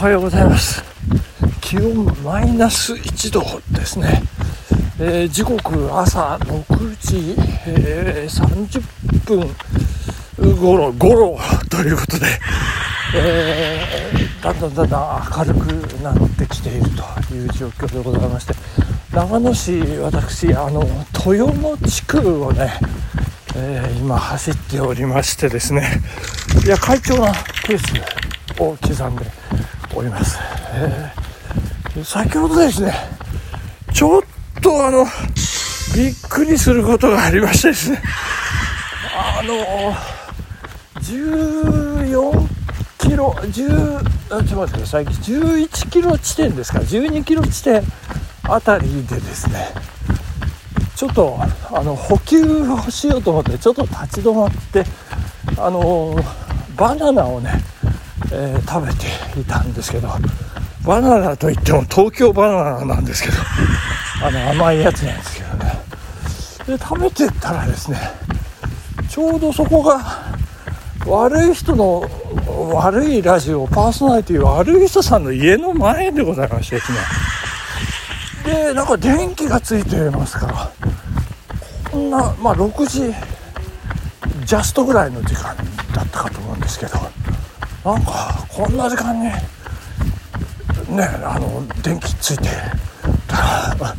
はようございます。気温マイナス1度ですね、えー、時刻朝6時、えー、30分ごろごろということで、えー、だんだんだんだん明るくなってきているという状況でございまして長野市私あの豊野地区をね、えー、今走っておりましてですね。いや快調なペースを刻んでおります、えー、先ほどですねちょっとあのびっくりすることがありましてですね。あの14キロ10あちょっと待ってください。11キロ地点ですか？12キロ地点あたりでですね。ちょっとあの補給をしようと思ってちょっと立ち止まってあのバナナをね、えー、食べていたんですけどバナナといっても東京バナナなんですけどあの甘いやつなんですけどね。で食べてったらですねちょうどそこが悪い人の悪いラジオパーソナリティ悪い人さんの家の前でございましてですね。でなんか電気がついてますからこんなまあ6時ジャストぐらいの時間だったかと思うんですけどなんかこんな時間にねあの電気ついてたら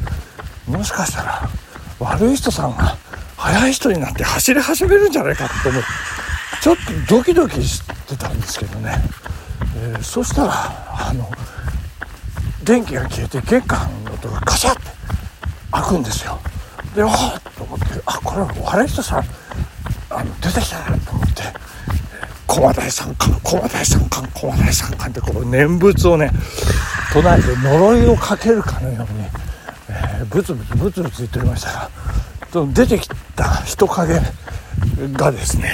もしかしたら悪い人さんが速い人になって走り始めるんじゃないかと思ってちょっとドキドキしてたんですけどね、えー、そしたらあの電気が消えて玄関のドアがカシャって開くんですよ。であっと思ってあこれ悪い人さんあの出てきたなと思って。駒大三冠駒大三冠駒大三冠ってこう念仏をね唱えて呪いをかけるかのように、えー、ブツブツブツブツ言っておりましたら出てきた人影がですね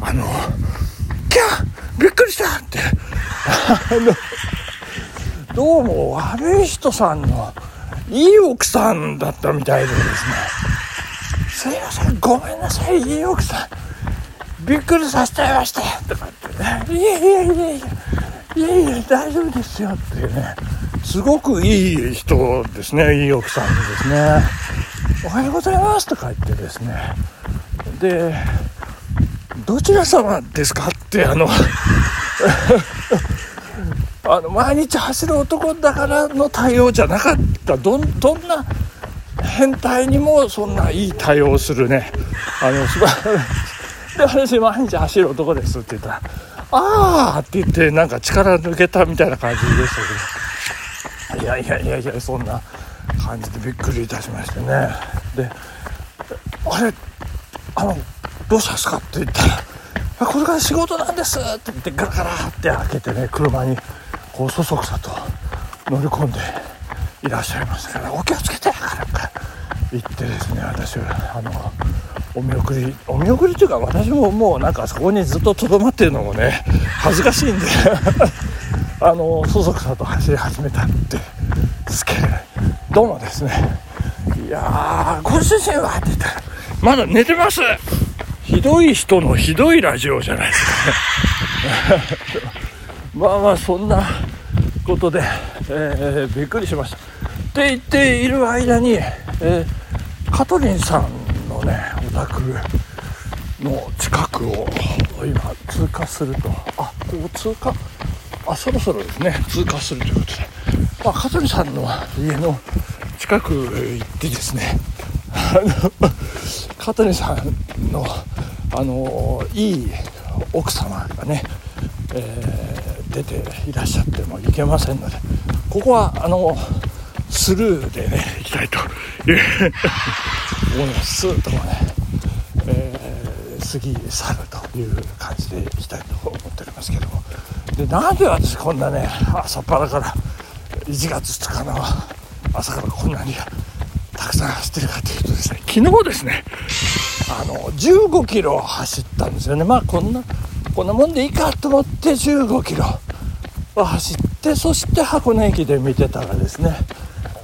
あの「キャーびっくりした!」ってあのどうも悪い人さんのいい奥さんだったみたいでですねすいませんごめんなさいいい奥さんびっくりさせちゃいましたとかって。ねいやいやいやいやいやいや大丈夫ですよっていうね。すごくいい人ですねいい奥さんでですね。おはようございますとか言ってですね。でどちら様ですかってあの あの毎日走る男だからの対応じゃなかった。どんどんな変態にもそんないい対応するね。あの素晴らしい。で私毎日走る男ですって言ったら「ああ」って言ってなんか力抜けたみたいな感じでしたけどいやいやいやいやそんな感じでびっくりいたしましてねで「あれあのどうしたんですか?」って言ったら「これから仕事なんです」って言ってガラガラって開けてね車にこうそそくさと乗り込んでいらっしゃいましたからお気をつけてから言ってですね私はあのお見送りお見送りというか私ももうなんかそこにずっととどまってるのもね恥ずかしいんで あのそそくさと走り始めたってですけれどもですね。いやーご主人はって言ったらまだ寝てます。ひどい人のひどいラジオじゃないですか。まあまあそんなことで、えー、びっくりしました。って言っている間に、えー、カトリンさんのね宅の近くを今通過すると。あここ通過？あそろそろですね。通過するということで、まあ、香取さんの家の近くへ行ってですね。あの香取さんのあのいい奥様がね、えー、出ていらっしゃってもいけませんのでここはあのスルーでね行きたいという。思います。スーッともね、えー、過ぎ去るという感じで行きたいと思っておりますけども。でなんで私こんなね朝っぱらから1月2日の朝からこんなにたくさん走ってるかというとですね昨日ですねあの15キロ走ったんですよね。まあこんなこんなもんでいいかと思って15キロ走ってそして箱根駅で見てたらですね、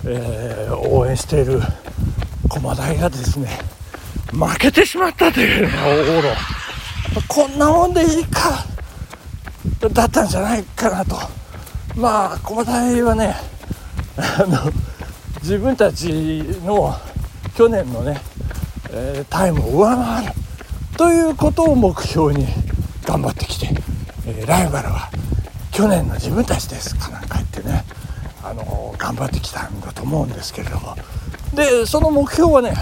えー、応援している駒大がですね負けてしまったというね往路こんなもんでいいか。だったんじゃないかなと。まあ駒大はねあの自分たちの去年のね、えー、タイムを上回るということを目標に頑張ってきて、えー、ライバルは去年の自分たちですかなんか言ってね、あの頑張ってきたんだと思うんですけれども。でその目標はね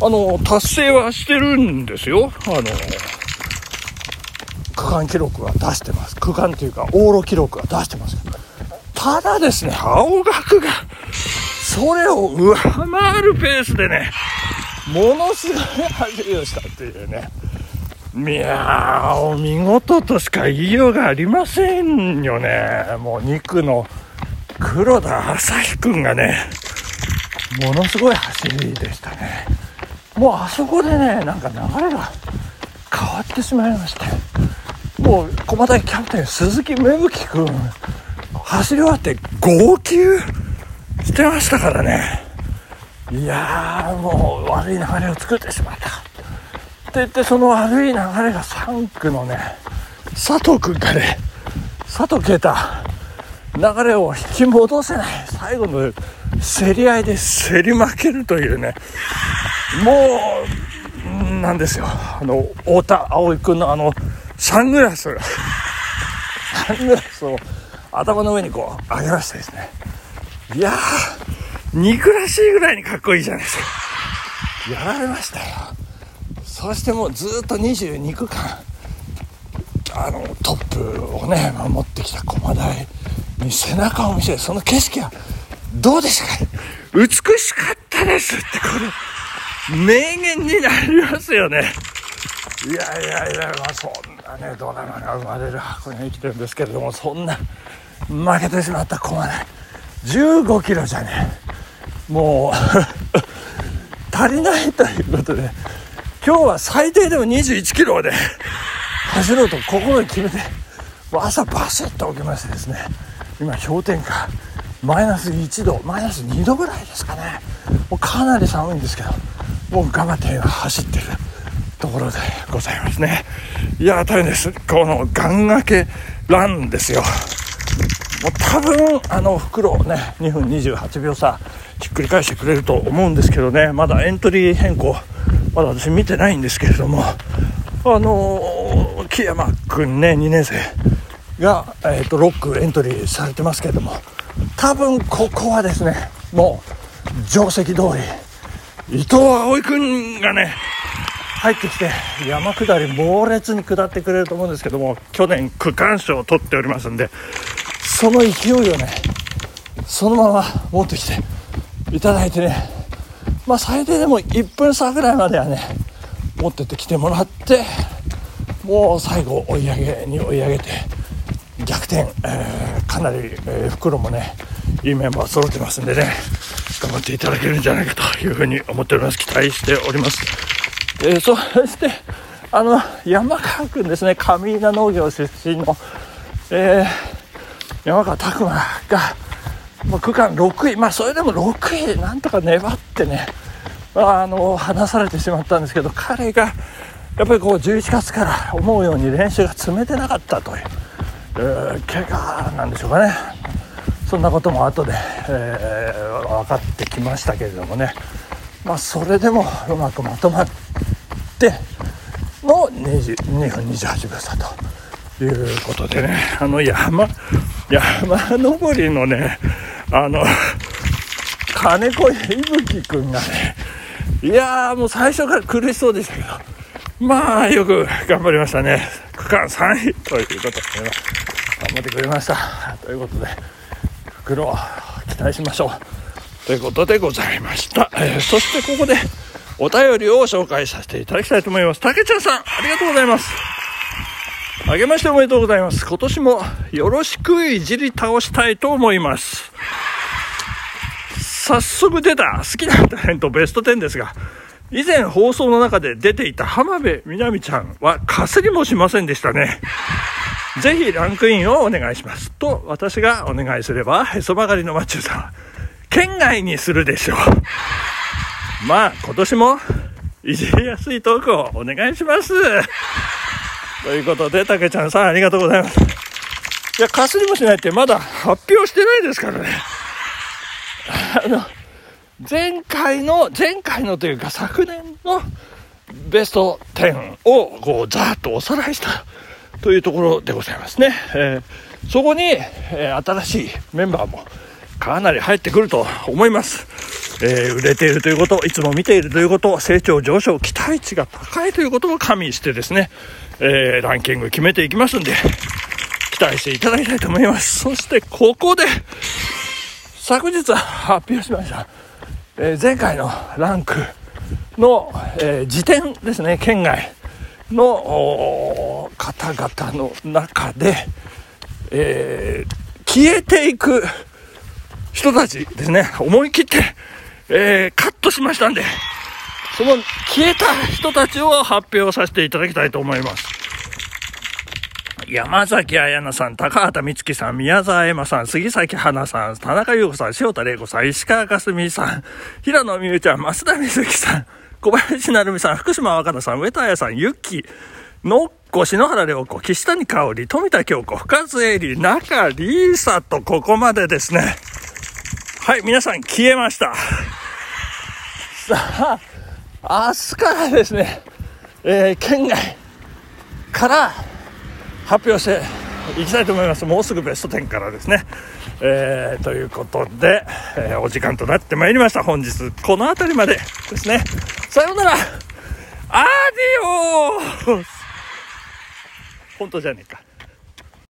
あの達成はしてるんですよ。あの区間記録は出してます。区間というか往路記録は出してますただですね青学がそれを上回るペースでねものすごい走りをしたっていうね。いやーお見事としか言いようがありませんよね。もう2区の黒田朝日君がねものすごい走りでしたね。もうあそこでねなんか流れが変わってしまいましてもう駒大キャプテン鈴木芽吹君走り終わって号泣してましたからね。いやーもう悪い流れを作ってしまった。って言ってその悪い流れが3区のね佐藤君がね佐藤啓太流れを引き戻せない。最後の競り合いで競り負けるというね。もうなんですよ。あの太田葵君のあのサングラスサングラスを頭の上にこう上げましてですね。いやー憎らしいぐらいにかっこいいじゃないですか。やられましたよ。そしてもうずっと22区間あのトップをね守ってきた駒大に背中を見せる。その景色はどうでしたか？美しかったですってこれ名言になりますよね。いやいやいやまあそんなねドラマが生まれる箱に生きてるんですけれどもそんな負けてしまった駒大15キロじゃねもう 足りないということで今日は最低でも21キロで走ろうと心に決めて朝バシッと起きましてですね今氷点下マイナス1度マイナス2度ぐらいですかね。もうかなり寒いんですけどもう頑張って走ってるところでございますね。いや大変です。この願掛けランですよ。もう多分あの袋をね2分28秒差ひっくり返してくれると思うんですけどね。まだエントリー変更まだ私見てないんですけれども。あのー、木山君ね2年生が、えーと、6区エントリーされてますけれども多分ここはですねもう定石通り伊藤葵君がね入ってきて山下り猛烈に下ってくれると思うんですけども去年区間賞を取っておりますんでその勢いをねそのまま持ってきていただいてねまあ最低でも1分差ぐらいまではね持ってってきてもらってもう最後追い上げに追い上げて逆転、えー、かなり、えー、袋もねいいメンバー揃ってますんでね頑張っていただけるんじゃないかというふうに思っております。期待しております、えー、そしてあの山川君ですね。上稲農業出身の、え山川拓馬がもう区間6位、まあ、それでも6位で、なんとか粘ってね、あの離されてしまったんですけど、彼がやっぱりこう11月から思うように練習が積めてなかったという、えー、怪我なんでしょうかね、そんなことも後で、えー、分かってきましたけれどもね、まあ、それでもうまくまとまっての2分28秒差ということでね、あの山、山登りのね、あの、金子いぶきくんがね、いやもう最初から苦しそうでしたけど、まあよく頑張りましたね。区間3位ということで、頑張ってくれました。ということで、袋を期待しましょう。ということでございました。えー、そしてここでお便りを紹介させていただきたいと思います。たけちゃんさん、ありがとうございます。あげましておめでとうございます。今年もよろしくいじり倒したいと思います。早速出た好きなタレントベスト10ですが、以前放送の中で出ていた浜辺美波ちゃんはかすりもしませんでしたね。ぜひランクインをお願いします。と私がお願いすれば、へそ曲がりのマッチュさん、県外にするでしょう。まあ今年もいじりやすいトークをお願いします。ということで、たけちゃんさんありがとうございます。いや、かすりもしないってまだ発表してないですからね。あの、前回の、前回のというか昨年のベスト10をこうざーっとおさらいしたというところでございますね。えー、そこに、えー、新しいメンバーもかなり入ってくると思います。えー、売れているということ、いつも見ているということ、成長上昇、期待値が高いということを加味してですね、えー、ランキング決めていきますんで、期待していただきたいと思います。そして、ここで、昨日発表しました、えー、前回のランクの、えー、時点ですね、県外の方々の中で、えー、消えていく人たちですね、思い切って、えー、カットしましたんで、その消えた人たちを発表させていただきたいと思います。山崎彩奈さん、高畑充希さん、宮沢エマさん、杉咲花さん、田中優子さん、塩田玲子さん、石川かすみさん、平野美宇ちゃん、増田瑞希さん、小林成美さん、福島若菜さん、上田彩さん、ゆっき、のっこ、篠原涼子、岸谷香織、富田京子、深津絵里、中里依紗とここまでですね。はい、皆さん消えました。さあ、明日からですね、えー、県外から発表していきたいと思います。もうすぐベスト10からですね。えー、ということで、えー、お時間となってまいりました。本日、この辺りまでですね。さようならアディオー本当じゃねえか。